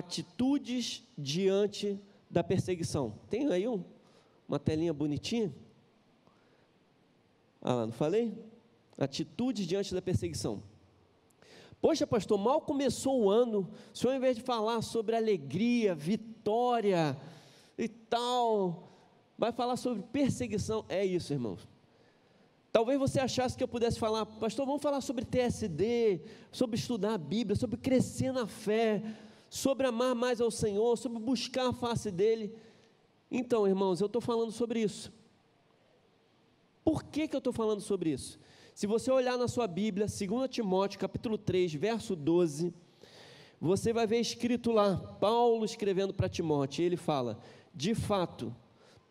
atitudes diante da perseguição. Tem aí um, uma telinha bonitinha? Ah, lá, não falei? Atitudes diante da perseguição. Poxa, pastor, mal começou o ano, o senhor, ao invés de falar sobre alegria, vitória e tal, vai falar sobre perseguição. É isso, irmãos. Talvez você achasse que eu pudesse falar, pastor, vamos falar sobre TSD, sobre estudar a Bíblia, sobre crescer na fé, sobre amar mais ao Senhor, sobre buscar a face dEle. Então, irmãos, eu estou falando sobre isso. Por que, que eu estou falando sobre isso? Se você olhar na sua Bíblia, 2 Timóteo capítulo 3, verso 12, você vai ver escrito lá, Paulo escrevendo para Timóteo, ele fala: De fato,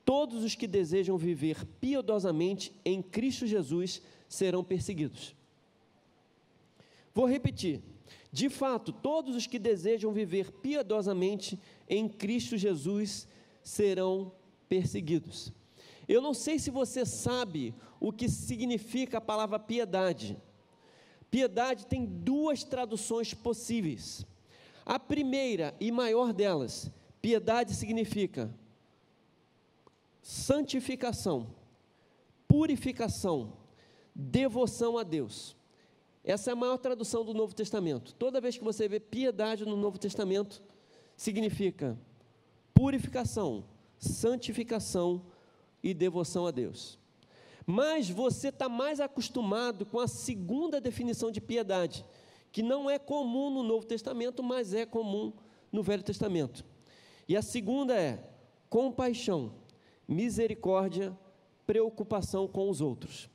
todos os que desejam viver piedosamente em Cristo Jesus serão perseguidos. Vou repetir. De fato, todos os que desejam viver piedosamente em Cristo Jesus serão perseguidos. Eu não sei se você sabe o que significa a palavra piedade. Piedade tem duas traduções possíveis. A primeira e maior delas, piedade significa santificação, purificação, devoção a Deus. Essa é a maior tradução do Novo Testamento. Toda vez que você vê piedade no Novo Testamento, significa purificação, santificação e devoção a Deus. Mas você está mais acostumado com a segunda definição de piedade, que não é comum no Novo Testamento, mas é comum no Velho Testamento. E a segunda é compaixão, misericórdia, preocupação com os outros.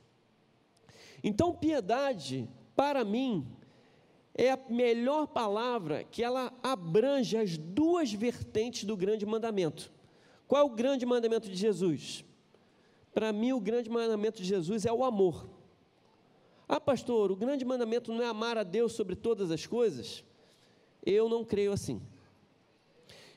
Então, piedade para mim, é a melhor palavra que ela abrange as duas vertentes do grande mandamento. Qual é o grande mandamento de Jesus? Para mim, o grande mandamento de Jesus é o amor. Ah, pastor, o grande mandamento não é amar a Deus sobre todas as coisas? Eu não creio assim.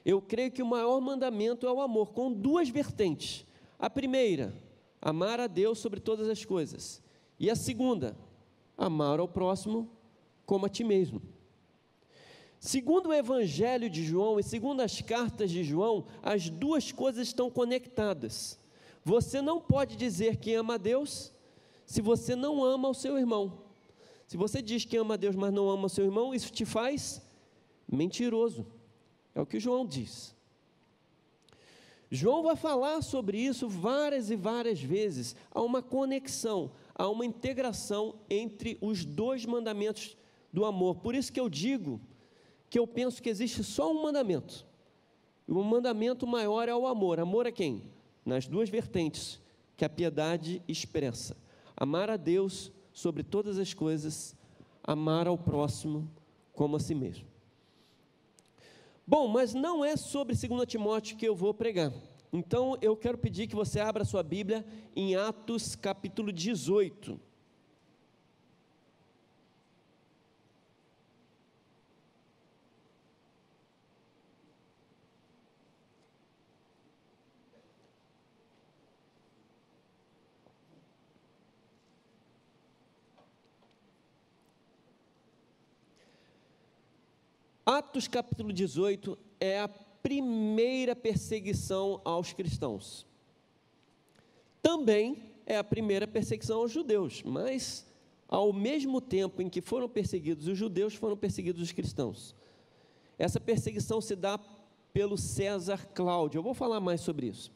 Eu creio que o maior mandamento é o amor, com duas vertentes. A primeira, amar a Deus sobre todas as coisas. E a segunda, amar ao próximo como a ti mesmo. Segundo o Evangelho de João e segundo as cartas de João, as duas coisas estão conectadas. Você não pode dizer que ama a Deus se você não ama o seu irmão. Se você diz que ama a Deus, mas não ama o seu irmão, isso te faz mentiroso. É o que João diz. João vai falar sobre isso várias e várias vezes. Há uma conexão, há uma integração entre os dois mandamentos do amor. Por isso que eu digo que eu penso que existe só um mandamento. E o mandamento maior é o amor. Amor a quem? Nas duas vertentes que a piedade expressa. Amar a Deus sobre todas as coisas, amar ao próximo como a si mesmo. Bom, mas não é sobre 2 Timóteo que eu vou pregar. Então eu quero pedir que você abra sua Bíblia em Atos capítulo 18. Atos capítulo 18 é a primeira perseguição aos cristãos. Também é a primeira perseguição aos judeus, mas ao mesmo tempo em que foram perseguidos os judeus, foram perseguidos os cristãos. Essa perseguição se dá pelo César Cláudio. Eu vou falar mais sobre isso.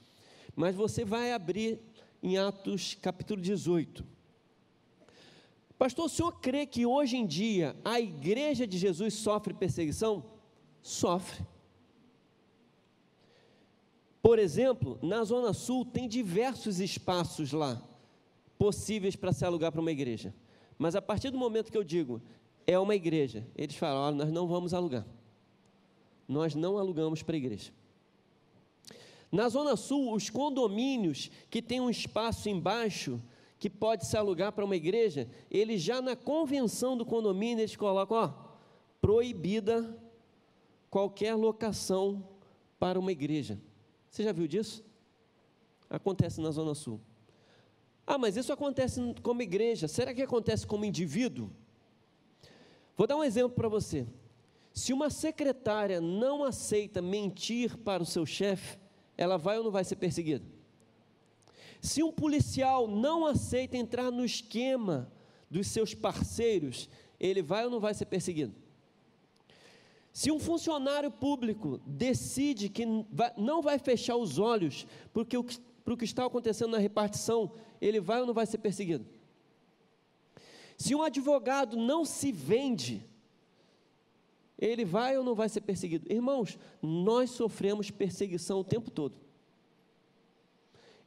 Mas você vai abrir em Atos capítulo 18. Pastor, o senhor crê que hoje em dia a igreja de Jesus sofre perseguição? Sofre. Por exemplo, na Zona Sul tem diversos espaços lá possíveis para se alugar para uma igreja. Mas a partir do momento que eu digo é uma igreja, eles falam: olha, nós não vamos alugar. Nós não alugamos para a igreja. Na Zona Sul, os condomínios que tem um espaço embaixo que pode se alugar para uma igreja, eles já na convenção do condomínio eles colocam, ó, proibida qualquer locação para uma igreja. Você já viu disso? Acontece na Zona Sul. Ah, mas isso acontece como igreja. Será que acontece como indivíduo? Vou dar um exemplo para você. Se uma secretária não aceita mentir para o seu chefe, ela vai ou não vai ser perseguida? Se um policial não aceita entrar no esquema dos seus parceiros, ele vai ou não vai ser perseguido? Se um funcionário público decide que não vai fechar os olhos porque o, para o que está acontecendo na repartição, ele vai ou não vai ser perseguido? Se um advogado não se vende, ele vai ou não vai ser perseguido? Irmãos, nós sofremos perseguição o tempo todo.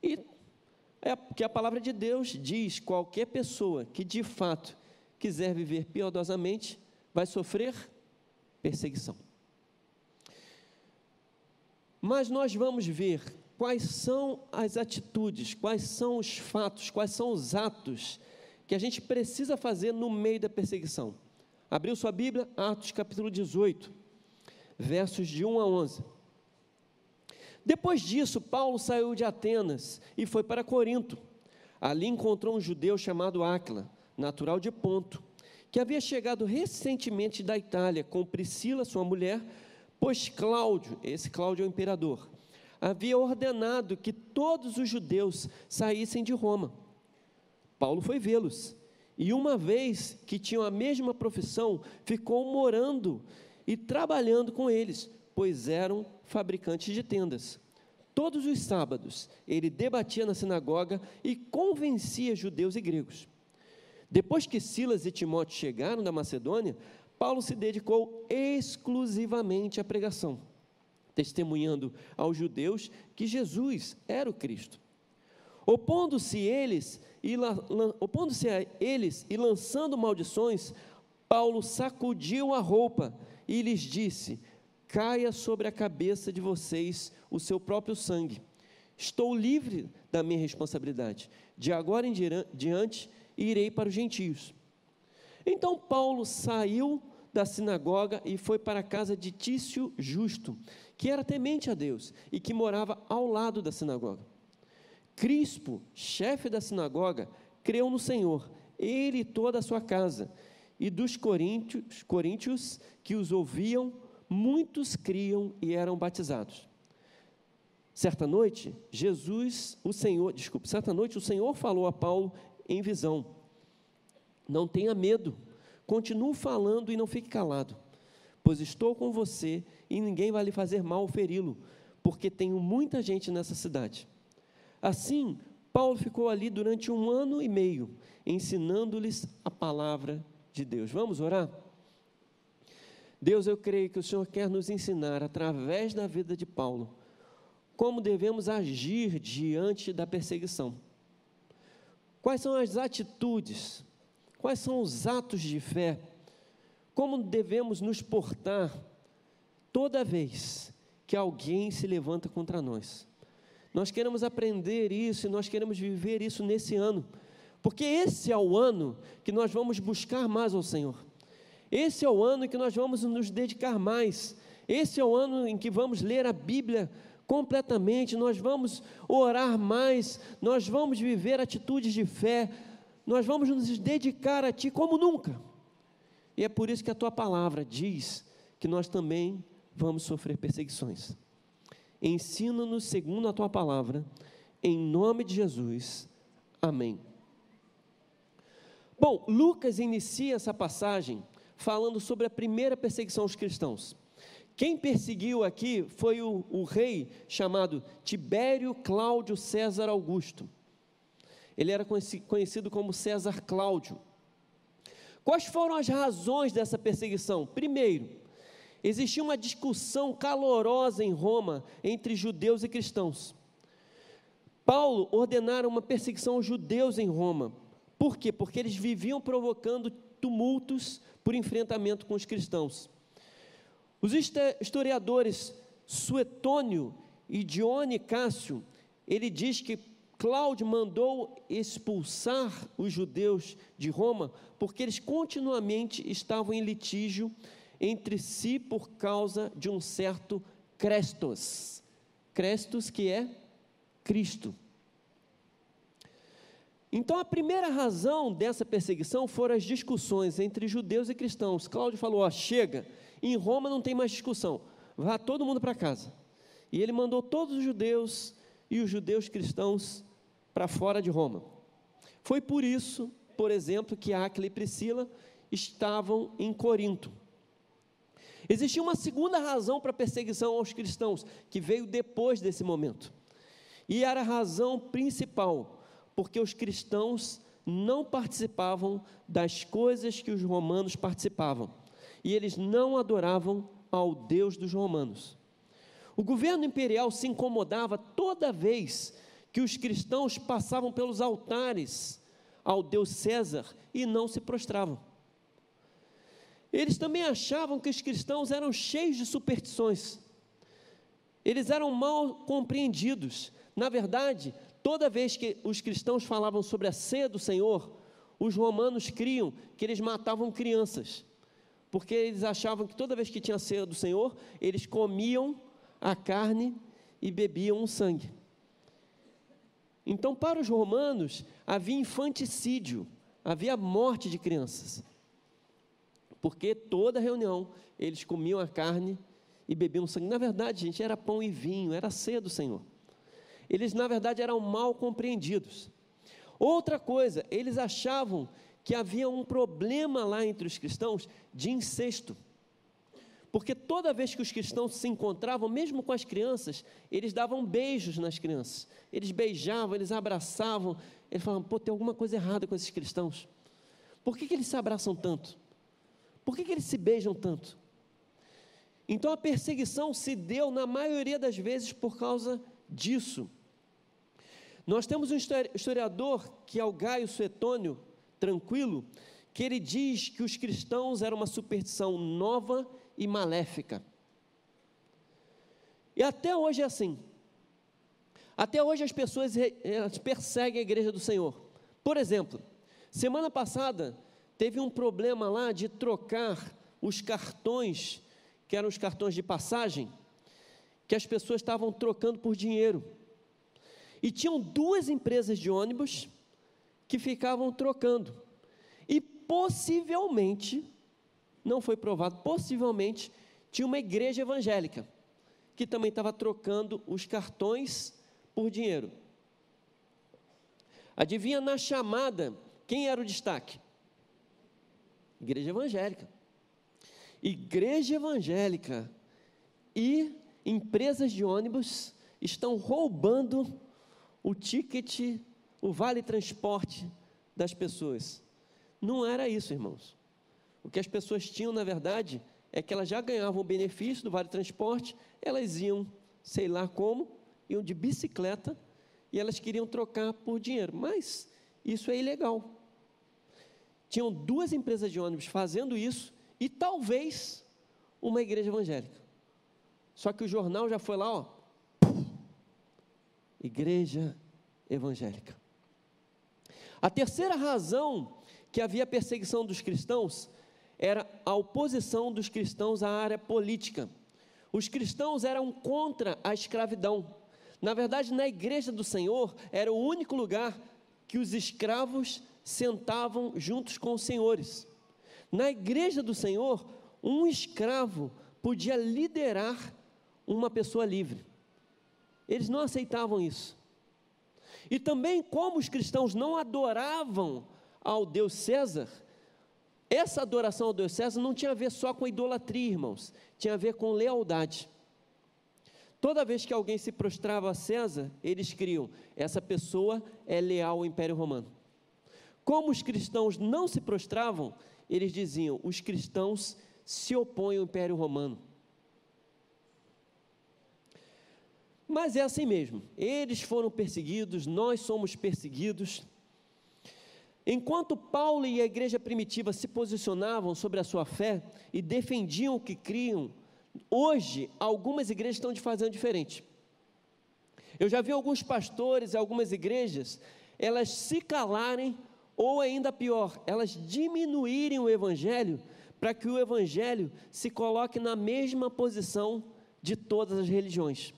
E é que a palavra de Deus diz: qualquer pessoa que de fato quiser viver piedosamente vai sofrer perseguição. Mas nós vamos ver quais são as atitudes, quais são os fatos, quais são os atos que a gente precisa fazer no meio da perseguição. Abriu sua Bíblia, Atos capítulo 18, versos de 1 a 11. Depois disso, Paulo saiu de Atenas e foi para Corinto. Ali encontrou um judeu chamado Áquila, natural de Ponto que havia chegado recentemente da Itália com Priscila, sua mulher, pois Cláudio, esse Cláudio é o imperador, havia ordenado que todos os judeus saíssem de Roma. Paulo foi vê-los, e uma vez que tinham a mesma profissão, ficou morando e trabalhando com eles, pois eram fabricantes de tendas. Todos os sábados ele debatia na sinagoga e convencia judeus e gregos. Depois que Silas e Timóteo chegaram da Macedônia, Paulo se dedicou exclusivamente à pregação, testemunhando aos judeus que Jesus era o Cristo. Opondo-se eles e opondo-se a eles e lançando maldições, Paulo sacudiu a roupa e lhes disse: Caia sobre a cabeça de vocês o seu próprio sangue. Estou livre da minha responsabilidade. De agora em diante, e irei para os gentios. Então Paulo saiu da sinagoga e foi para a casa de Tício Justo, que era temente a Deus e que morava ao lado da sinagoga. Crispo, chefe da sinagoga, creu no Senhor, ele e toda a sua casa, e dos coríntios, coríntios que os ouviam, muitos criam e eram batizados. Certa noite, Jesus, o Senhor, desculpe, certa noite o Senhor falou a Paulo em visão. Não tenha medo, continue falando e não fique calado, pois estou com você e ninguém vai lhe fazer mal ou feri-lo, porque tenho muita gente nessa cidade. Assim, Paulo ficou ali durante um ano e meio, ensinando-lhes a palavra de Deus. Vamos orar? Deus, eu creio que o Senhor quer nos ensinar, através da vida de Paulo, como devemos agir diante da perseguição. Quais são as atitudes? Quais são os atos de fé? Como devemos nos portar toda vez que alguém se levanta contra nós? Nós queremos aprender isso e nós queremos viver isso nesse ano, porque esse é o ano que nós vamos buscar mais ao Senhor. Esse é o ano em que nós vamos nos dedicar mais. Esse é o ano em que vamos ler a Bíblia completamente, nós vamos orar mais, nós vamos viver atitudes de fé, nós vamos nos dedicar a Ti como nunca. E é por isso que a Tua palavra diz que nós também vamos sofrer perseguições. Ensina-nos segundo a Tua palavra, em nome de Jesus. Amém. Bom, Lucas inicia essa passagem falando sobre a primeira perseguição aos cristãos. Quem perseguiu aqui foi o, o rei chamado Tibério Cláudio César Augusto. Ele era conhecido como César Cláudio. Quais foram as razões dessa perseguição? Primeiro, existia uma discussão calorosa em Roma entre judeus e cristãos. Paulo ordenara uma perseguição aos judeus em Roma. Por quê? Porque eles viviam provocando tumultos por enfrentamento com os cristãos. Os historiadores Suetônio e Dione Cássio, ele diz que Cláudio mandou expulsar os judeus de Roma porque eles continuamente estavam em litígio entre si por causa de um certo Crestos. Crestos que é Cristo. Então, a primeira razão dessa perseguição foram as discussões entre judeus e cristãos. Cláudio falou: ó, chega, Em Roma não tem mais discussão. Vá todo mundo para casa. E ele mandou todos os judeus e os judeus cristãos para fora de Roma. Foi por isso, por exemplo, que Áquila e Priscila estavam em Corinto. Existia uma segunda razão para a perseguição aos cristãos, que veio depois desse momento. E era a razão principal, porque os cristãos não participavam das coisas que os romanos participavam, e eles não adoravam ao Deus dos romanos. O governo imperial se incomodava toda vez que os cristãos passavam pelos altares ao Deus César e não se prostravam. Eles também achavam que os cristãos eram cheios de superstições. Eles eram mal compreendidos. Na verdade, toda vez que os cristãos falavam sobre a ceia do Senhor, os romanos criam que eles matavam crianças. Porque eles achavam que toda vez que tinha ceia do Senhor, eles comiam a carne e bebiam o sangue. Então, para os romanos, havia infanticídio, havia morte de crianças porque toda reunião eles comiam a carne e bebiam sangue. Na verdade, gente, era pão e vinho, era ceia do Senhor. Eles, na verdade, eram mal compreendidos. Outra coisa, eles achavam que havia um problema lá entre os cristãos de incesto. Porque toda vez que os cristãos se encontravam, mesmo com as crianças, eles davam beijos nas crianças. Eles beijavam, eles abraçavam. Eles falavam, pô, tem alguma coisa errada com esses cristãos. Por que, que eles se abraçam tanto? Por que, que eles se beijam tanto? Então a perseguição se deu, na maioria das vezes, por causa disso. Nós temos um historiador, que é o Gaio Suetônio, tranquilo, que ele diz que os cristãos eram uma superstição nova e maléfica. E até hoje é assim. Até hoje as pessoas perseguem a igreja do Senhor. Por exemplo, semana passada teve um problema lá de trocar os cartões, que eram os cartões de passagem, que as pessoas estavam trocando por dinheiro. E tinham duas empresas de ônibus que ficavam trocando. E possivelmente, não foi provado, possivelmente tinha uma igreja evangélica que também estava trocando os cartões por dinheiro. Adivinha na chamada quem era o destaque? Igreja evangélica. Igreja evangélica e empresas de ônibus estão roubando o ticket, o vale transporte das pessoas. Não era isso, irmãos. O que as pessoas tinham, na verdade, é que elas já ganhavam o benefício do vale transporte, elas iam, sei lá como, iam de bicicleta e elas queriam trocar por dinheiro. Mas isso é ilegal tinham duas empresas de ônibus fazendo isso e talvez uma igreja evangélica. Só que o jornal já foi lá, ó. Igreja evangélica. A terceira razão que havia perseguição dos cristãos era a oposição dos cristãos à área política. Os cristãos eram contra a escravidão. Na verdade, na igreja do Senhor era o único lugar que os escravos sentavam juntos com os senhores. Na igreja do Senhor, um escravo podia liderar uma pessoa livre. Eles não aceitavam isso. E também, como os cristãos não adoravam ao Deus César, essa adoração ao Deus César não tinha a ver só com idolatria, irmãos, tinha a ver com lealdade. Toda vez que alguém se prostrava a César, eles criam: essa pessoa é leal ao Império Romano. Como os cristãos não se prostravam, eles diziam: os cristãos se opõem ao Império Romano. Mas é assim mesmo. Eles foram perseguidos, nós somos perseguidos. Enquanto Paulo e a igreja primitiva se posicionavam sobre a sua fé e defendiam o que criam, hoje algumas igrejas estão fazendo diferente. Eu já vi alguns pastores e algumas igrejas, elas se calarem ou ainda pior, elas diminuírem o evangelho para que o evangelho se coloque na mesma posição de todas as religiões.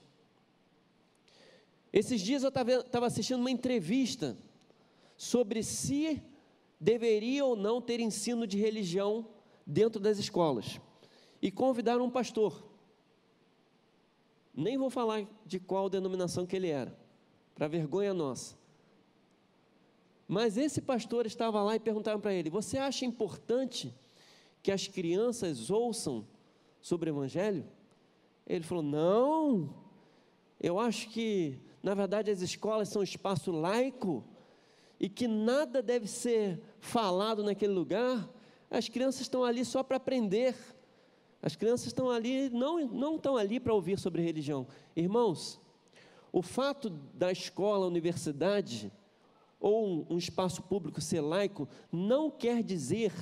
Esses dias eu estava assistindo uma entrevista sobre se deveria ou não ter ensino de religião dentro das escolas. e convidaram um pastor. Nem vou falar de qual denominação que ele era, para vergonha nossa. Mas esse pastor estava lá e perguntaram para ele: Você acha importante que as crianças ouçam sobre o Evangelho? Ele falou: Não, eu acho que, na verdade, as escolas são um espaço laico e que nada deve ser falado naquele lugar. As crianças estão ali só para aprender. As crianças estão ali, não, não estão ali para ouvir sobre religião. Irmãos, o fato da escola, universidade ou um, um espaço público ser laico não quer dizer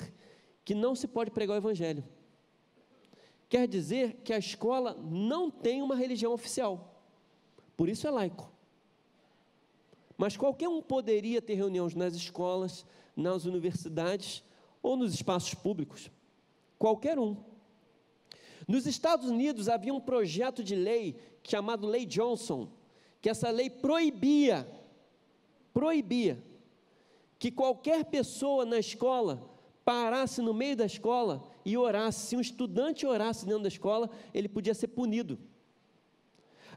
que não se pode pregar o evangelho. Quer dizer que a escola não tem uma religião oficial. Por isso é laico. Mas qualquer um poderia ter reuniões nas escolas, nas universidades ou nos espaços públicos. Qualquer um. Nos Estados Unidos havia um projeto de lei chamado Lei Johnson, que essa lei proibia, proibia que qualquer pessoa na escola parasse no meio da escola e orasse. Se um estudante orasse dentro da escola, ele podia ser punido.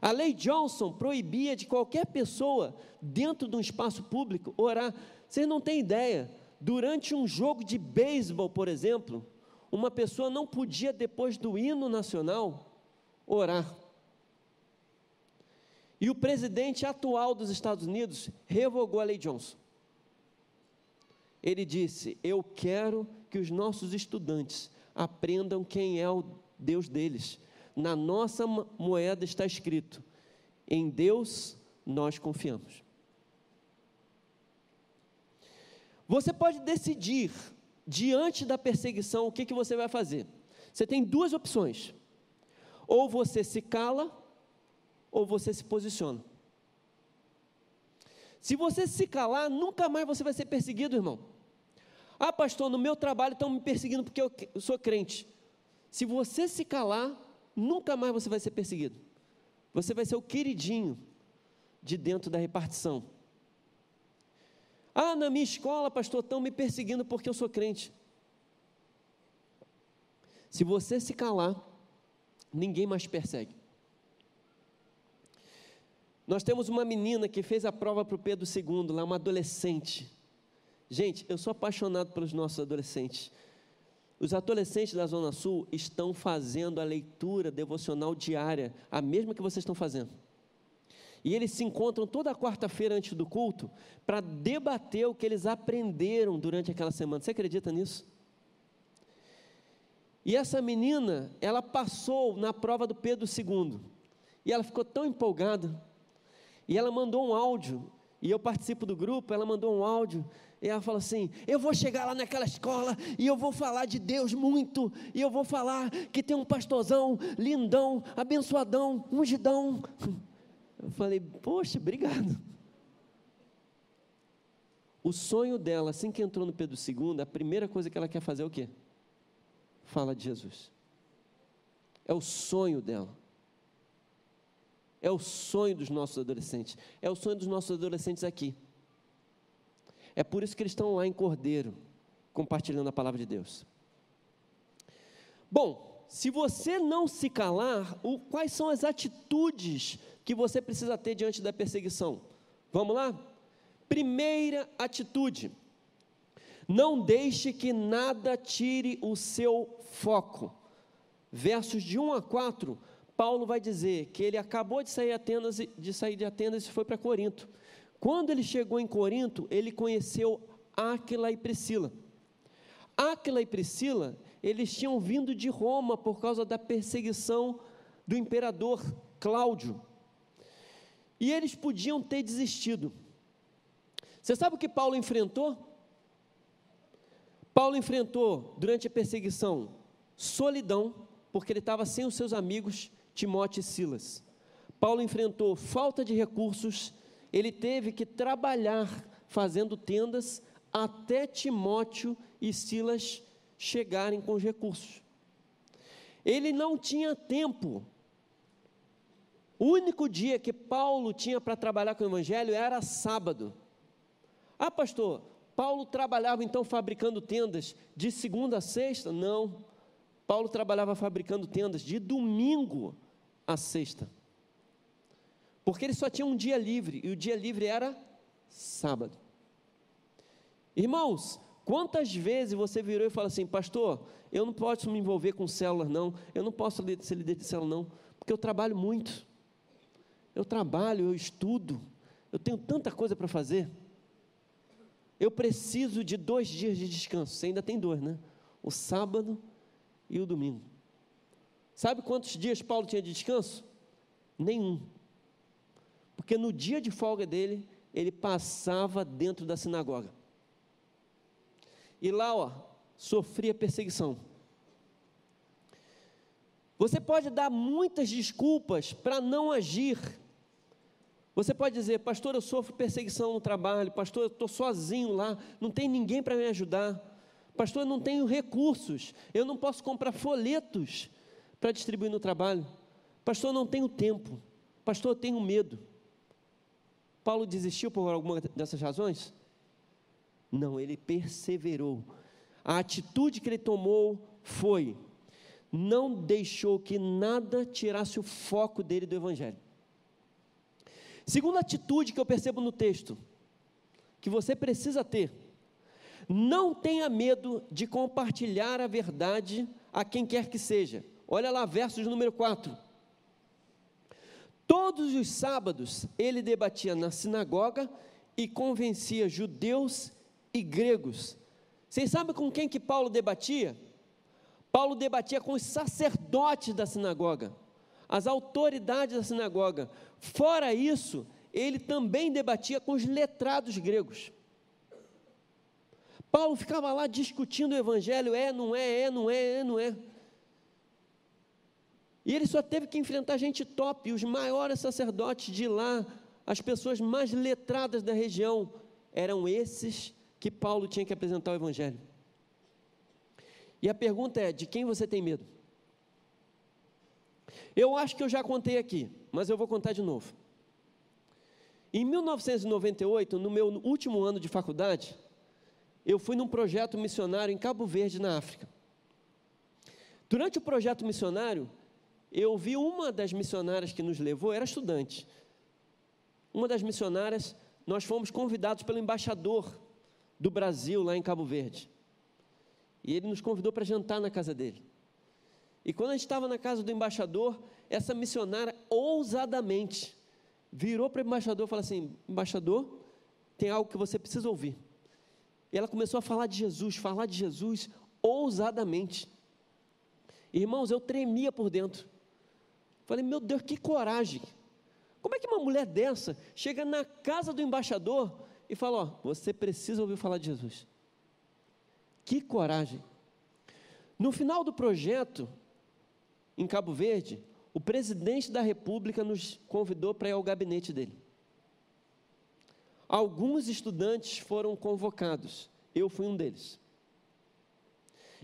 A lei Johnson proibia de qualquer pessoa, dentro de um espaço público, orar. Vocês não têm ideia, durante um jogo de beisebol, por exemplo, uma pessoa não podia, depois do hino nacional, orar. E o presidente atual dos Estados Unidos revogou a lei Johnson. Ele disse: Eu quero que os nossos estudantes aprendam quem é o Deus deles na nossa moeda está escrito: em Deus nós confiamos. Você pode decidir, diante da perseguição, o que, que você vai fazer. Você tem duas opções: ou você se cala, ou você se posiciona. Se você se calar, nunca mais você vai ser perseguido, irmão. Ah, pastor, no meu trabalho estão me perseguindo porque eu sou crente. Se você se calar, nunca mais você vai ser perseguido. Você vai ser o queridinho de dentro da repartição. Ah, na minha escola, pastor, estão me perseguindo porque eu sou crente. Se você se calar, ninguém mais persegue. Nós temos uma menina que fez a prova para o Pedro II, lá, uma adolescente. Gente, eu sou apaixonado pelos nossos adolescentes. Os adolescentes da Zona Sul estão fazendo a leitura devocional diária, a mesma que vocês estão fazendo. E eles se encontram toda quarta-feira antes do culto para debater o que eles aprenderam durante aquela semana. Você acredita nisso? E essa menina, ela passou na prova do Pedro II. E ela ficou tão empolgada. E ela mandou um áudio. E eu participo do grupo, ela mandou um áudio e ela fala assim: Eu vou chegar lá naquela escola e eu vou falar de Deus muito, e eu vou falar que tem um pastorzão lindão, abençoadão, ungidão. Eu falei: Poxa, obrigado. O sonho dela, assim que entrou no Pedro II, a primeira coisa que ela quer fazer é o quê? Fala de Jesus. É o sonho dela. É o sonho dos nossos adolescentes. É o sonho dos nossos adolescentes aqui. É por isso que eles estão lá em Cordeiro, compartilhando a palavra de Deus. Bom, se você não se calar, o, quais são as atitudes que você precisa ter diante da perseguição? Vamos lá? Primeira atitude: não deixe que nada tire o seu foco. Versos de 1 a 4, Paulo vai dizer que ele acabou de sair, Atenas, de sair de Atenas e foi para Corinto. Quando ele chegou em Corinto, ele conheceu Áquila e Priscila. Áquila e Priscila, eles tinham vindo de Roma por causa da perseguição do imperador Cláudio. E eles podiam ter desistido. Você sabe o que Paulo enfrentou? Paulo enfrentou, durante a perseguição, solidão, porque ele estava sem os seus amigos Timóteo e Silas. Paulo enfrentou falta de recursos ele teve que trabalhar fazendo tendas até Timóteo e Silas chegarem com os recursos. Ele não tinha tempo. O único dia que Paulo tinha para trabalhar com o evangelho era sábado. Ah, pastor, Paulo trabalhava então fabricando tendas de segunda a sexta? Não. Paulo trabalhava fabricando tendas de domingo a sexta. Porque ele só tinha um dia livre, e o dia livre era sábado. Irmãos, quantas vezes você virou e falou assim, pastor, eu não posso me envolver com células, não, eu não posso ser líder de célula, não, porque eu trabalho muito. Eu trabalho, eu estudo, eu tenho tanta coisa para fazer. Eu preciso de dois dias de descanso. Você ainda tem dois, né? O sábado e o domingo. Sabe quantos dias Paulo tinha de descanso? Nenhum. Porque no dia de folga dele, ele passava dentro da sinagoga. E lá, ó, sofria perseguição. Você pode dar muitas desculpas para não agir. Você pode dizer, pastor, eu sofro perseguição no trabalho, pastor, eu estou sozinho lá, não tem ninguém para me ajudar, pastor, eu não tenho recursos, eu não posso comprar folhetos para distribuir no trabalho, pastor, eu não tenho tempo, pastor, eu tenho medo. Paulo desistiu por alguma dessas razões? Não, ele perseverou. A atitude que ele tomou foi: não deixou que nada tirasse o foco dele do Evangelho. Segunda atitude que eu percebo no texto, que você precisa ter, não tenha medo de compartilhar a verdade a quem quer que seja. Olha lá, versos número 4. Todos os sábados ele debatia na sinagoga e convencia judeus e gregos. Vocês sabem com quem que Paulo debatia? Paulo debatia com os sacerdotes da sinagoga as autoridades da sinagoga. Fora isso, ele também debatia com os letrados gregos. Paulo ficava lá discutindo o evangelho, é, não é, é, não é, é, não é. E ele só teve que enfrentar gente top, os maiores sacerdotes de lá, as pessoas mais letradas da região, eram esses que Paulo tinha que apresentar o evangelho. E a pergunta é: de quem você tem medo? Eu acho que eu já contei aqui, mas eu vou contar de novo. Em 1998, no meu último ano de faculdade, eu fui num projeto missionário em Cabo Verde, na África. Durante o projeto missionário, eu vi uma das missionárias que nos levou, era estudante. Uma das missionárias, nós fomos convidados pelo embaixador do Brasil lá em Cabo Verde. E ele nos convidou para jantar na casa dele. E quando a gente estava na casa do embaixador, essa missionária ousadamente virou para o embaixador e falou assim: Embaixador, tem algo que você precisa ouvir. E ela começou a falar de Jesus, falar de Jesus ousadamente. Irmãos, eu tremia por dentro. Falei, meu Deus, que coragem. Como é que uma mulher dessa chega na casa do embaixador e fala: Ó, você precisa ouvir falar de Jesus? Que coragem. No final do projeto, em Cabo Verde, o presidente da República nos convidou para ir ao gabinete dele. Alguns estudantes foram convocados, eu fui um deles.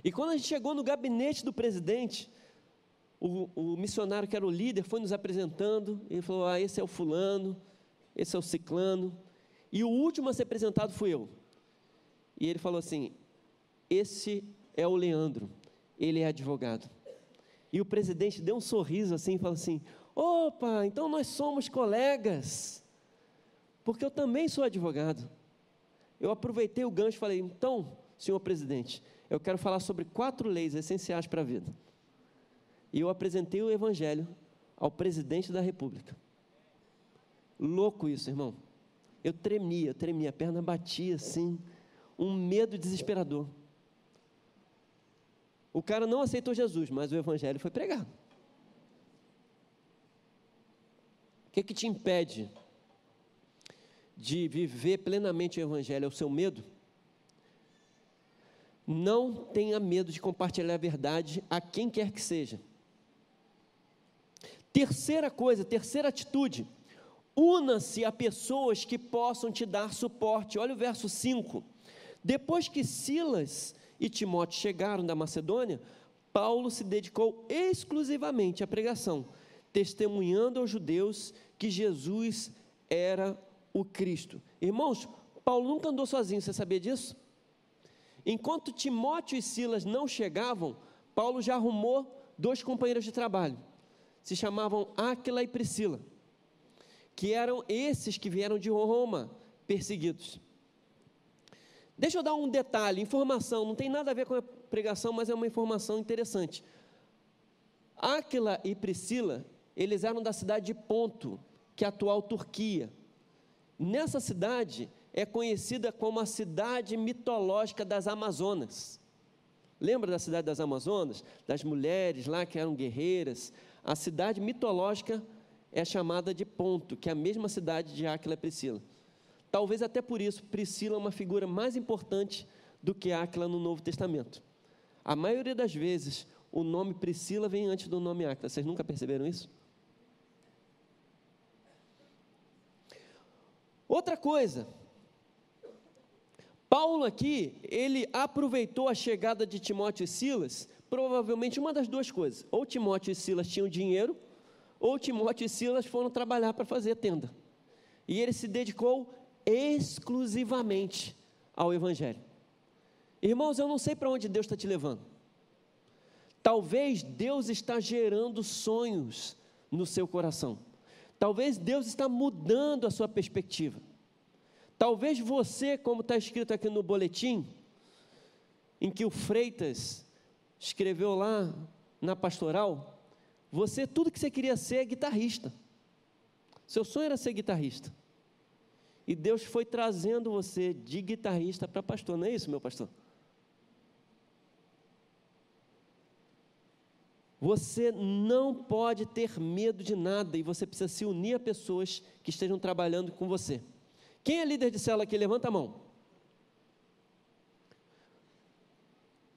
E quando a gente chegou no gabinete do presidente, o, o missionário que era o líder foi nos apresentando, ele falou: Ah, esse é o fulano, esse é o ciclano, e o último a ser apresentado fui eu. E ele falou assim: Esse é o Leandro, ele é advogado. E o presidente deu um sorriso assim e falou assim: opa, então nós somos colegas, porque eu também sou advogado. Eu aproveitei o gancho e falei: então, senhor presidente, eu quero falar sobre quatro leis essenciais para a vida. E eu apresentei o evangelho ao presidente da república. Louco isso, irmão. Eu tremia, tremia, a perna batia assim, um medo desesperador. O cara não aceitou Jesus, mas o evangelho foi pregado. O que, que te impede de viver plenamente o evangelho? É o seu medo? Não tenha medo de compartilhar a verdade a quem quer que seja. Terceira coisa, terceira atitude, una-se a pessoas que possam te dar suporte. Olha o verso 5. Depois que Silas e Timóteo chegaram da Macedônia, Paulo se dedicou exclusivamente à pregação, testemunhando aos judeus que Jesus era o Cristo. Irmãos, Paulo nunca andou sozinho, você sabia disso? Enquanto Timóteo e Silas não chegavam, Paulo já arrumou dois companheiros de trabalho, se chamavam Áquila e Priscila, que eram esses que vieram de Roma perseguidos. Deixa eu dar um detalhe, informação, não tem nada a ver com a pregação, mas é uma informação interessante. Áquila e Priscila, eles eram da cidade de Ponto, que é a atual Turquia. Nessa cidade é conhecida como a cidade mitológica das Amazonas. Lembra da cidade das Amazonas? Das mulheres lá que eram guerreiras. A cidade mitológica é chamada de Ponto, que é a mesma cidade de Áquila e Priscila. Talvez até por isso Priscila é uma figura mais importante do que Áquila no Novo Testamento. A maioria das vezes, o nome Priscila vem antes do nome Áquila. Vocês nunca perceberam isso? Outra coisa, Paulo aqui, ele aproveitou a chegada de Timóteo e Silas, provavelmente uma das duas coisas. Ou Timóteo e Silas tinham dinheiro, ou Timóteo e Silas foram trabalhar para fazer a tenda. E ele se dedicou exclusivamente ao Evangelho. Irmãos, eu não sei para onde Deus está te levando. Talvez Deus está gerando sonhos no seu coração. Talvez Deus está mudando a sua perspectiva. Talvez você, como está escrito aqui no boletim, em que o Freitas escreveu lá na pastoral, você, tudo que você queria ser é guitarrista. Seu sonho era ser guitarrista. E Deus foi trazendo você de guitarrista para pastor, não é isso, meu pastor? Você não pode ter medo de nada e você precisa se unir a pessoas que estejam trabalhando com você. Quem é líder de célula aqui? Levanta a mão.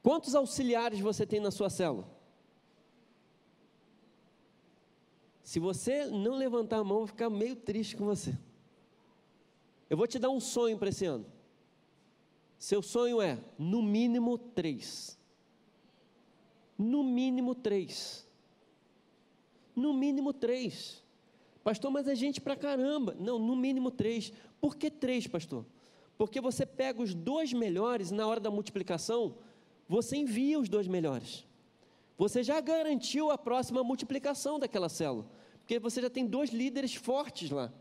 Quantos auxiliares você tem na sua célula? Se você não levantar a mão, eu vou ficar meio triste com você. Eu vou te dar um sonho para esse ano. Seu sonho é, no mínimo, três. No mínimo três. No mínimo três. Pastor, mas é gente pra caramba. Não, no mínimo três. Por que três, pastor? Porque você pega os dois melhores na hora da multiplicação, você envia os dois melhores. Você já garantiu a próxima multiplicação daquela célula, porque você já tem dois líderes fortes lá.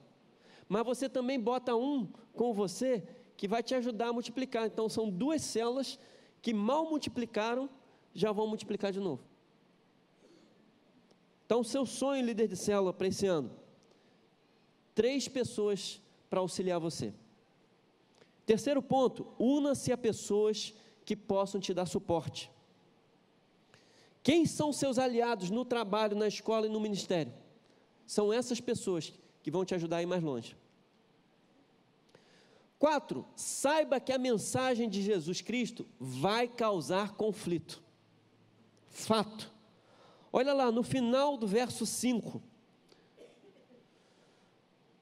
Mas você também bota um com você que vai te ajudar a multiplicar. Então são duas células que mal multiplicaram, já vão multiplicar de novo. Então, seu sonho, líder de célula, para esse ano: três pessoas para auxiliar você. Terceiro ponto, una-se a pessoas que possam te dar suporte. Quem são seus aliados no trabalho, na escola e no ministério? São essas pessoas que vão te ajudar a ir mais longe. Quatro, saiba que a mensagem de Jesus Cristo vai causar conflito. Fato. Olha lá, no final do verso 5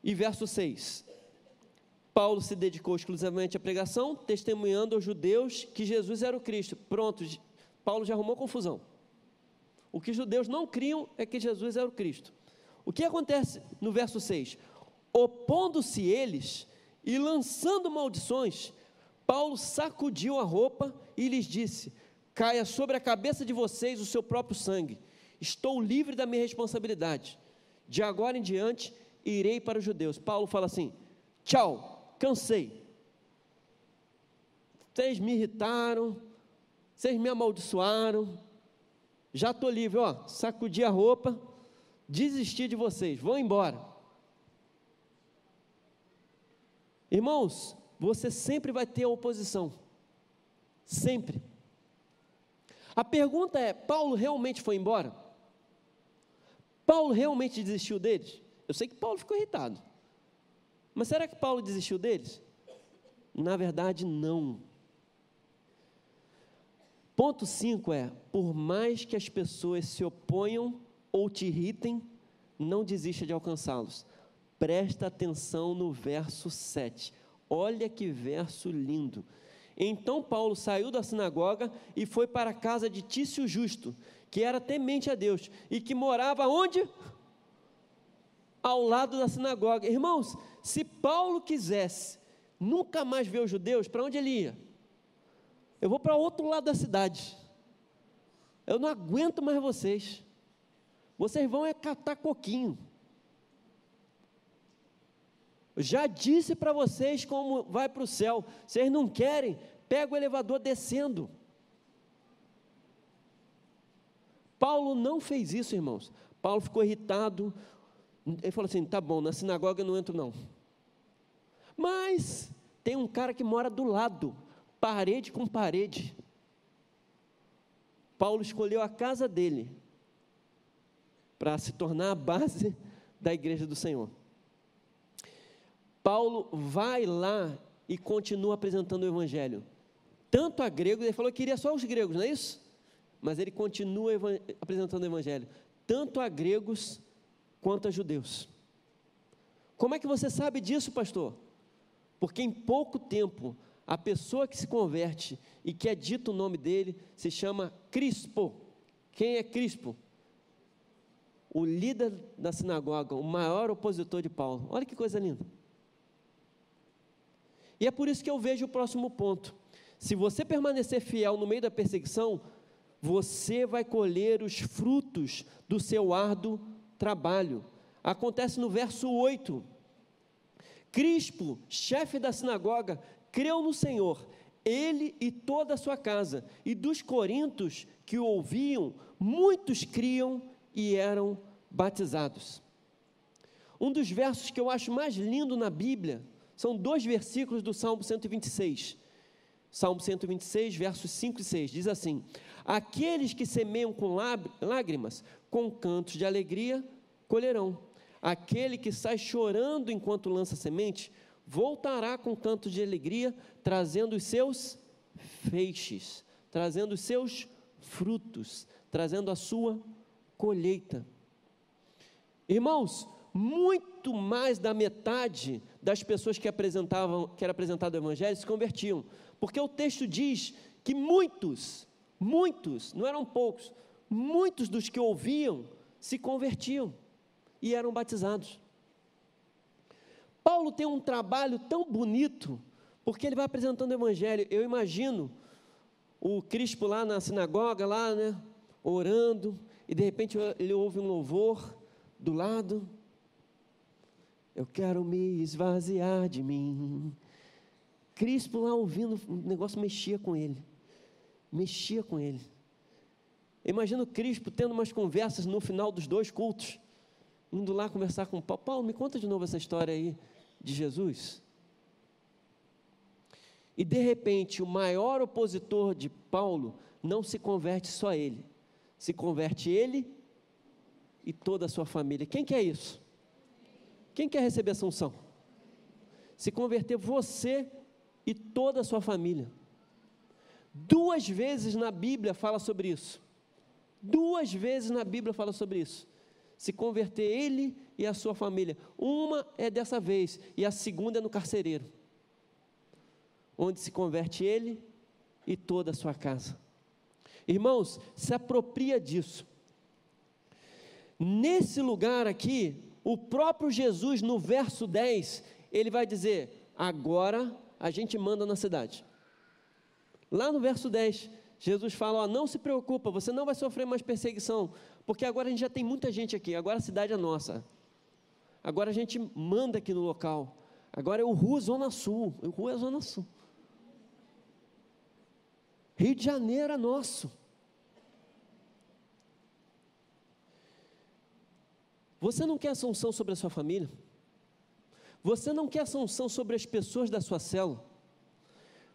e verso 6. Paulo se dedicou exclusivamente à pregação, testemunhando aos judeus que Jesus era o Cristo. Pronto, Paulo já arrumou confusão. O que os judeus não criam é que Jesus era o Cristo. O que acontece no verso 6? Opondo-se eles e lançando maldições, Paulo sacudiu a roupa e lhes disse: Caia sobre a cabeça de vocês o seu próprio sangue. Estou livre da minha responsabilidade. De agora em diante, irei para os judeus. Paulo fala assim: Tchau, cansei. Vocês me irritaram, vocês me amaldiçoaram. Já estou livre, ó. Sacudi a roupa, desisti de vocês, vão embora. Irmãos, você sempre vai ter oposição. Sempre. A pergunta é: Paulo realmente foi embora? Paulo realmente desistiu deles? Eu sei que Paulo ficou irritado. Mas será que Paulo desistiu deles? Na verdade, não. Ponto 5 é: por mais que as pessoas se oponham ou te irritem, não desista de alcançá-los. Presta atenção no verso 7. Olha que verso lindo. Então Paulo saiu da sinagoga e foi para a casa de Tício Justo, que era temente a Deus e que morava onde? Ao lado da sinagoga. Irmãos, se Paulo quisesse nunca mais ver os judeus, para onde ele ia? Eu vou para outro lado da cidade. Eu não aguento mais vocês. Vocês vão é catar coquinho. Já disse para vocês como vai para o céu. Vocês não querem? Pega o elevador descendo. Paulo não fez isso, irmãos. Paulo ficou irritado. Ele falou assim: tá bom, na sinagoga eu não entro, não. Mas tem um cara que mora do lado, parede com parede. Paulo escolheu a casa dele para se tornar a base da igreja do Senhor. Paulo vai lá e continua apresentando o evangelho. Tanto a gregos, ele falou que queria só os gregos, não é isso? Mas ele continua apresentando o evangelho, tanto a gregos quanto a judeus. Como é que você sabe disso, pastor? Porque em pouco tempo, a pessoa que se converte e que é dito o nome dele se chama Crispo. Quem é Crispo? O líder da sinagoga, o maior opositor de Paulo. Olha que coisa linda. E é por isso que eu vejo o próximo ponto. Se você permanecer fiel no meio da perseguição, você vai colher os frutos do seu árduo trabalho. Acontece no verso 8. Crispo, chefe da sinagoga, creu no Senhor, ele e toda a sua casa, e dos corintos que o ouviam, muitos criam e eram batizados. Um dos versos que eu acho mais lindo na Bíblia são dois versículos do Salmo 126. Salmo 126, versos 5 e 6, diz assim: Aqueles que semeiam com lágrimas, com cantos de alegria, colherão. Aquele que sai chorando enquanto lança semente, voltará com cantos de alegria, trazendo os seus feixes, trazendo os seus frutos, trazendo a sua colheita. Irmãos, muito mais da metade das pessoas que apresentavam, que era apresentado o evangelho se convertiam, porque o texto diz que muitos, muitos, não eram poucos, muitos dos que ouviam se convertiam e eram batizados. Paulo tem um trabalho tão bonito, porque ele vai apresentando o evangelho. Eu imagino o Crispo lá na sinagoga, lá, né, orando, e de repente ele ouve um louvor do lado, eu quero me esvaziar de mim. Crispo lá ouvindo, o negócio mexia com ele. Mexia com ele. Imagina o Crispo tendo umas conversas no final dos dois cultos, indo lá conversar com Paulo. Paulo, me conta de novo essa história aí de Jesus. E de repente, o maior opositor de Paulo não se converte só ele, se converte ele e toda a sua família. Quem que é isso? Quem quer receber essa unção? Se converter você e toda a sua família. Duas vezes na Bíblia fala sobre isso. Duas vezes na Bíblia fala sobre isso. Se converter ele e a sua família. Uma é dessa vez e a segunda é no carcereiro. Onde se converte ele e toda a sua casa. Irmãos, se apropria disso. Nesse lugar aqui, o próprio Jesus, no verso 10, ele vai dizer: agora a gente manda na cidade. Lá no verso 10, Jesus fala: ó, não se preocupa, você não vai sofrer mais perseguição, porque agora a gente já tem muita gente aqui, agora a cidade é nossa. Agora a gente manda aqui no local. Agora é o Rua Zona Sul. O Rua é Zona Sul. Rio de Janeiro é nosso. Você não quer essa unção sobre a sua família? Você não quer essa unção sobre as pessoas da sua célula?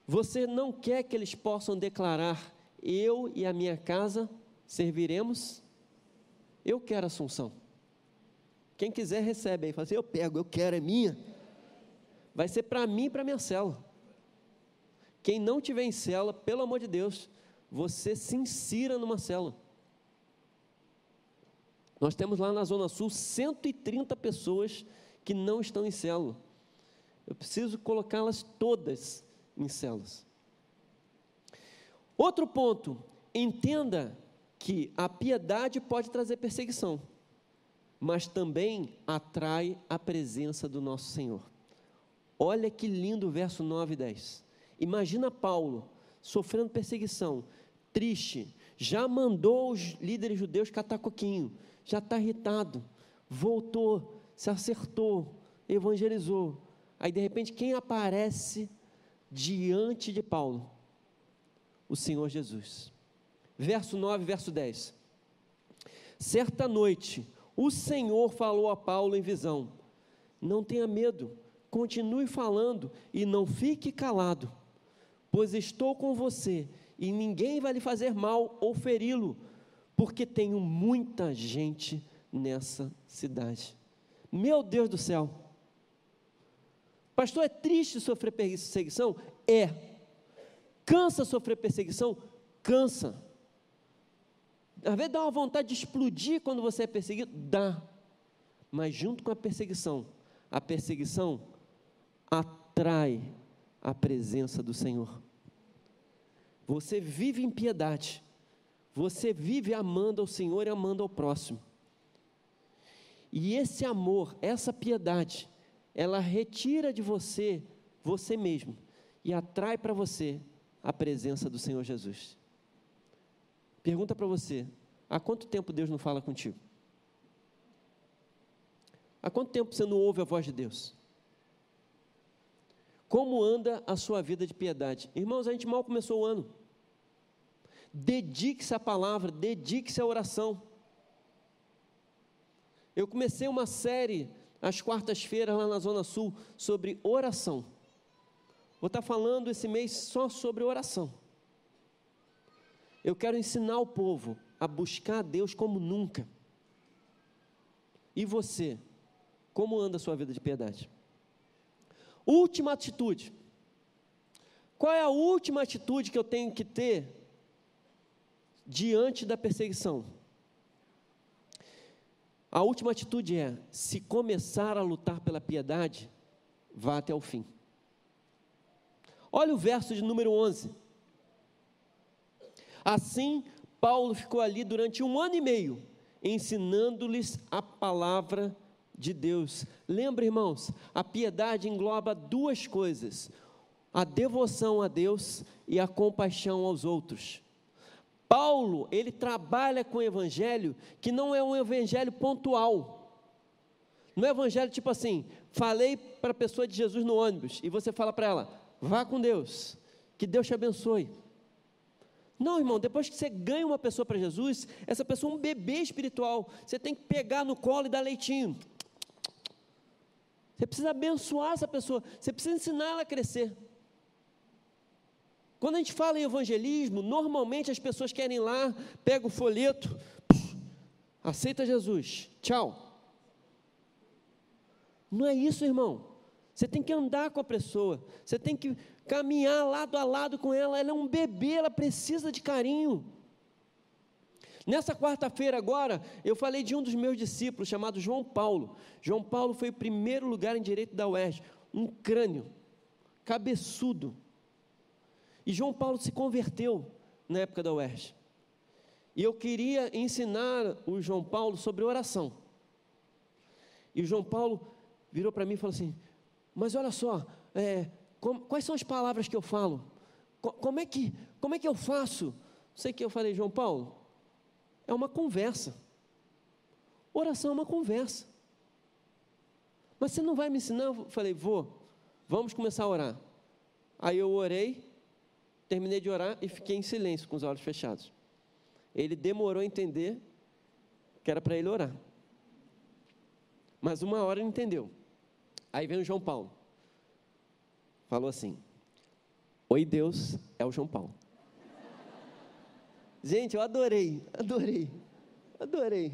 Você não quer que eles possam declarar: Eu e a minha casa serviremos? Eu quero essa unção. Quem quiser recebe aí, fala assim: Eu pego, eu quero, é minha. Vai ser para mim e para minha célula. Quem não tiver em célula, pelo amor de Deus, você se insira numa célula. Nós temos lá na Zona Sul 130 pessoas que não estão em célula. Eu preciso colocá-las todas em células. Outro ponto, entenda que a piedade pode trazer perseguição, mas também atrai a presença do nosso Senhor. Olha que lindo o verso 9 e 10. Imagina Paulo sofrendo perseguição, triste, já mandou os líderes judeus catar coquinho, já está irritado, voltou, se acertou, evangelizou. Aí de repente quem aparece diante de Paulo? O Senhor Jesus. Verso 9, verso 10. Certa noite, o Senhor falou a Paulo em visão: Não tenha medo, continue falando e não fique calado, pois estou com você e ninguém vai lhe fazer mal ou feri-lo, porque tenho muita gente nessa cidade. Meu Deus do céu. Pastor, é triste sofrer perseguição? É. Cansa sofrer perseguição? Cansa. Às vezes dá uma vontade de explodir quando você é perseguido? Dá. Mas junto com a perseguição, a perseguição atrai a presença do Senhor. Você vive em piedade. Você vive amando ao Senhor e amando ao próximo. E esse amor, essa piedade, ela retira de você você mesmo e atrai para você a presença do Senhor Jesus. Pergunta para você: há quanto tempo Deus não fala contigo? Há quanto tempo você não ouve a voz de Deus? Como anda a sua vida de piedade? Irmãos, a gente mal começou o ano. Dedique-se à palavra, dedique-se à oração. Eu comecei uma série às quartas-feiras lá na Zona Sul sobre oração. Vou estar falando esse mês só sobre oração. Eu quero ensinar o povo a buscar a Deus como nunca. E você, como anda a sua vida de piedade? Última atitude. Qual é a última atitude que eu tenho que ter diante da perseguição? A última atitude é: se começar a lutar pela piedade, vá até o fim. Olha o verso de número 11. Assim, Paulo ficou ali durante um ano e meio, ensinando-lhes a palavra de Deus. Lembra, irmãos, a piedade engloba duas coisas: a devoção a Deus e a compaixão aos outros. Paulo, ele trabalha com o evangelho que não é um evangelho pontual. Não é evangelho tipo assim, falei para a pessoa de Jesus no ônibus e você fala para ela, vá com Deus, que Deus te abençoe. Não, irmão, depois que você ganha uma pessoa para Jesus, essa pessoa é um bebê espiritual. Você tem que pegar no colo e dar leitinho. Você precisa abençoar essa pessoa, você precisa ensinar ela a crescer. Quando a gente fala em evangelismo, normalmente as pessoas querem ir lá, pega o folheto, aceita Jesus, tchau. Não é isso, irmão. Você tem que andar com a pessoa, você tem que caminhar lado a lado com ela. Ela é um bebê, ela precisa de carinho. Nessa quarta-feira agora, eu falei de um dos meus discípulos chamado João Paulo. João Paulo foi o primeiro lugar em direito da UERJ, um crânio, cabeçudo. E João Paulo se converteu na época da UERJ. E eu queria ensinar o João Paulo sobre oração. E o João Paulo virou para mim e falou assim: Mas olha só, é, quais são as palavras que eu falo? como, é que, como é que eu faço? Sei que eu falei, João Paulo. É uma conversa. Oração é uma conversa. Mas você não vai me ensinar? Eu falei, vou. Vamos começar a orar. Aí eu orei, terminei de orar e fiquei em silêncio com os olhos fechados. Ele demorou a entender que era para ele orar. Mas uma hora ele entendeu. Aí vem o João Paulo falou assim: Oi, Deus, é o João Paulo. Gente, eu adorei, adorei, adorei.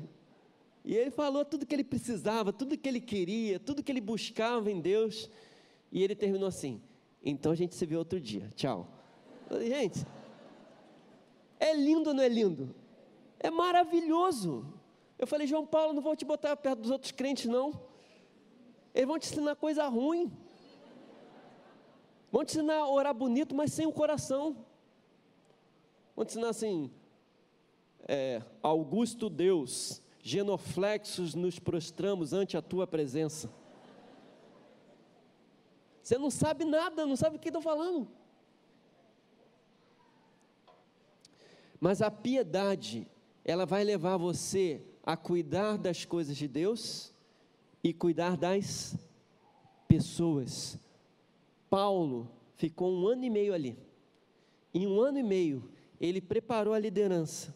E ele falou tudo que ele precisava, tudo que ele queria, tudo que ele buscava em Deus. E ele terminou assim: Então a gente se vê outro dia, tchau. Gente, é lindo ou não é lindo? É maravilhoso. Eu falei, João Paulo, não vou te botar perto dos outros crentes, não. Eles vão te ensinar coisa ruim. Vão te ensinar a orar bonito, mas sem o coração. Vão te ensinar assim, é, Augusto Deus, genoflexos nos prostramos ante a tua presença. Você não sabe nada, não sabe o que estou falando. Mas a piedade, ela vai levar você a cuidar das coisas de Deus e cuidar das pessoas. Paulo ficou um ano e meio ali. Em um ano e meio, ele preparou a liderança,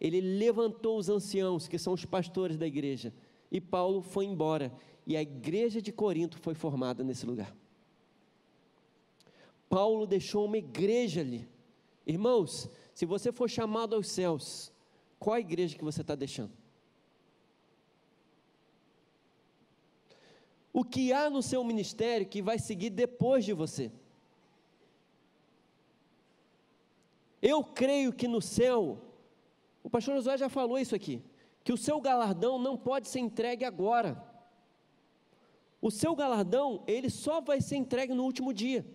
ele levantou os anciãos, que são os pastores da igreja, e Paulo foi embora, e a igreja de Corinto foi formada nesse lugar. Paulo deixou uma igreja ali. Irmãos, se você for chamado aos céus, qual a igreja que você está deixando? O que há no seu ministério que vai seguir depois de você? Eu creio que no céu, o pastor Josué já falou isso aqui, que o seu galardão não pode ser entregue agora. O seu galardão, ele só vai ser entregue no último dia.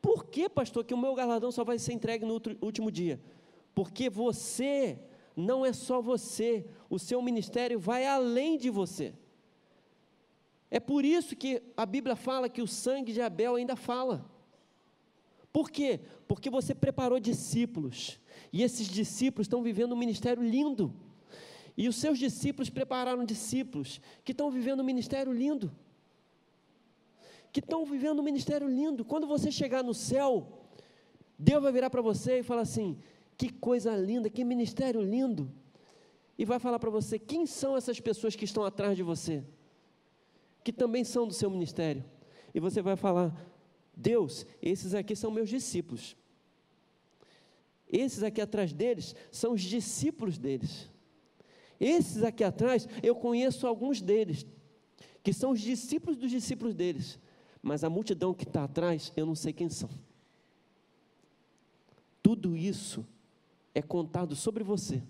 Por que, pastor, que o meu galardão só vai ser entregue no último dia? Porque você não é só você, o seu ministério vai além de você. É por isso que a Bíblia fala que o sangue de Abel ainda fala. Por quê? Porque você preparou discípulos, e esses discípulos estão vivendo um ministério lindo. E os seus discípulos prepararam discípulos que estão vivendo um ministério lindo. Que estão vivendo um ministério lindo. Quando você chegar no céu, Deus vai virar para você e falar assim: que coisa linda, que ministério lindo. E vai falar para você: quem são essas pessoas que estão atrás de você? Que também são do seu ministério. E você vai falar: Deus, esses aqui são meus discípulos. Esses aqui atrás deles são os discípulos deles. Esses aqui atrás, eu conheço alguns deles, que são os discípulos dos discípulos deles. Mas a multidão que está atrás, eu não sei quem são. Tudo isso é contado sobre você,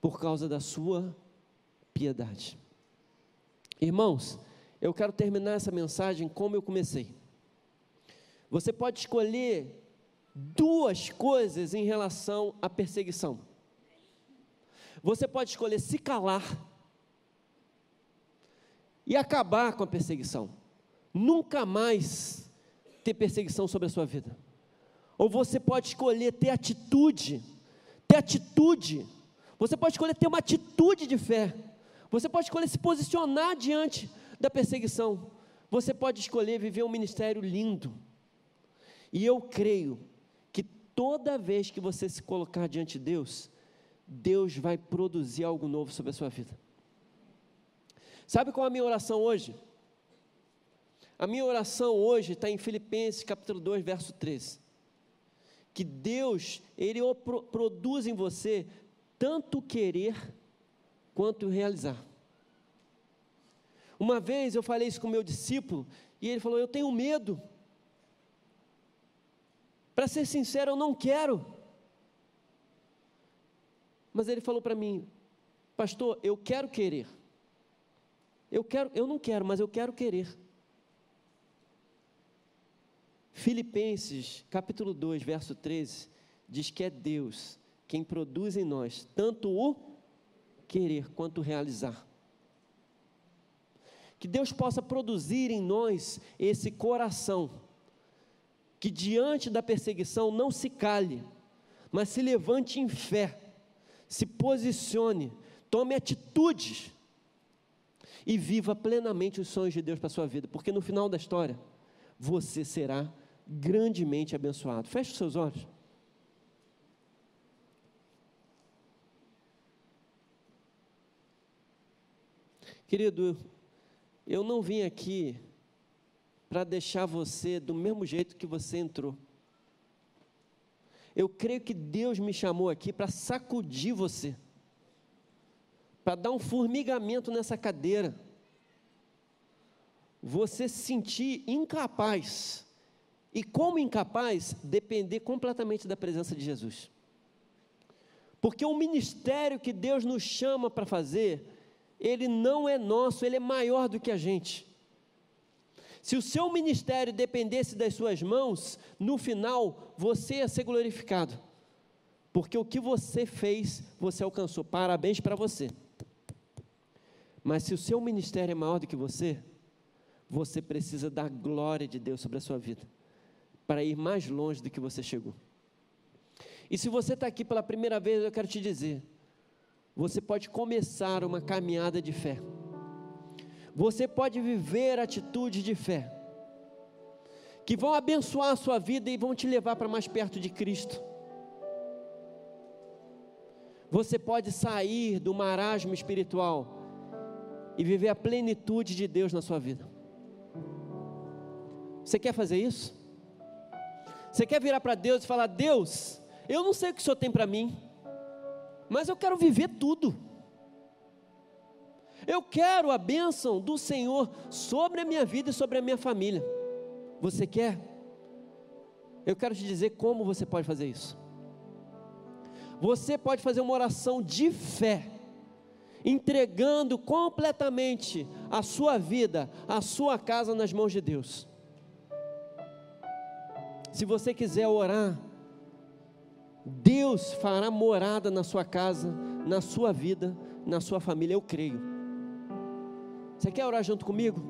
por causa da sua piedade. Irmãos, eu quero terminar essa mensagem como eu comecei. Você pode escolher duas coisas em relação à perseguição. Você pode escolher se calar e acabar com a perseguição. Nunca mais ter perseguição sobre a sua vida. Ou você pode escolher ter atitude, ter atitude. Você pode escolher ter uma atitude de fé. Você pode escolher se posicionar diante da perseguição. Você pode escolher viver um ministério lindo e eu creio que toda vez que você se colocar diante de Deus, Deus vai produzir algo novo sobre a sua vida. Sabe qual é a minha oração hoje? A minha oração hoje está em Filipenses capítulo 2, verso 13. Que Deus, Ele produz em você tanto querer quanto realizar. Uma vez eu falei isso com meu discípulo, e ele falou: Eu tenho medo para ser sincero, eu não quero. Mas ele falou para mim, pastor, eu quero querer. Eu quero, eu não quero, mas eu quero querer. Filipenses, capítulo 2, verso 13, diz que é Deus quem produz em nós tanto o querer quanto realizar. Que Deus possa produzir em nós esse coração que diante da perseguição não se cale, mas se levante em fé, se posicione, tome atitudes e viva plenamente os sonhos de Deus para a sua vida, porque no final da história você será grandemente abençoado. Feche os seus olhos. Querido, eu não vim aqui para deixar você do mesmo jeito que você entrou. Eu creio que Deus me chamou aqui para sacudir você, para dar um formigamento nessa cadeira, você se sentir incapaz, e como incapaz, depender completamente da presença de Jesus. Porque o ministério que Deus nos chama para fazer, ele não é nosso, ele é maior do que a gente. Se o seu ministério dependesse das suas mãos, no final você ia ser glorificado. Porque o que você fez, você alcançou. Parabéns para você. Mas se o seu ministério é maior do que você, você precisa da glória de Deus sobre a sua vida, para ir mais longe do que você chegou. E se você está aqui pela primeira vez, eu quero te dizer: você pode começar uma caminhada de fé. Você pode viver atitudes de fé que vão abençoar a sua vida e vão te levar para mais perto de Cristo. Você pode sair do marasmo espiritual e viver a plenitude de Deus na sua vida. Você quer fazer isso? Você quer virar para Deus e falar: Deus, eu não sei o que o Senhor tem para mim, mas eu quero viver tudo. Eu quero a bênção do Senhor sobre a minha vida e sobre a minha família. Você quer? Eu quero te dizer como você pode fazer isso. Você pode fazer uma oração de fé, entregando completamente a sua vida, a sua casa nas mãos de Deus. Se você quiser orar, Deus fará morada na sua casa, na sua vida, na sua família, eu creio. Você quer orar junto comigo?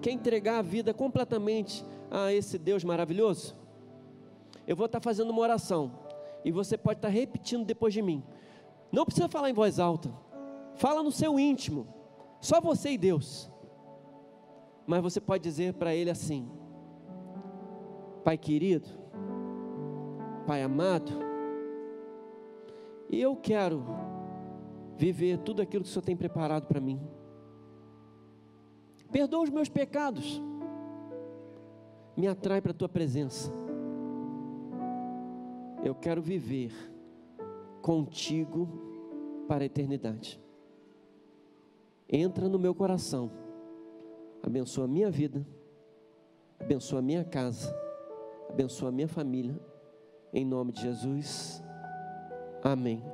Quer entregar a vida completamente a esse Deus maravilhoso? Eu vou estar fazendo uma oração e você pode estar repetindo depois de mim. Não precisa falar em voz alta, fala no seu íntimo, só você e Deus. Mas você pode dizer para Ele assim: Pai querido, Pai amado, e eu quero viver tudo aquilo que o Senhor tem preparado para mim. Perdoa os meus pecados. Me atrai para a tua presença. Eu quero viver contigo para a eternidade. Entra no meu coração. Abençoa a minha vida. Abençoa a minha casa. Abençoa a minha família. Em nome de Jesus. Amém.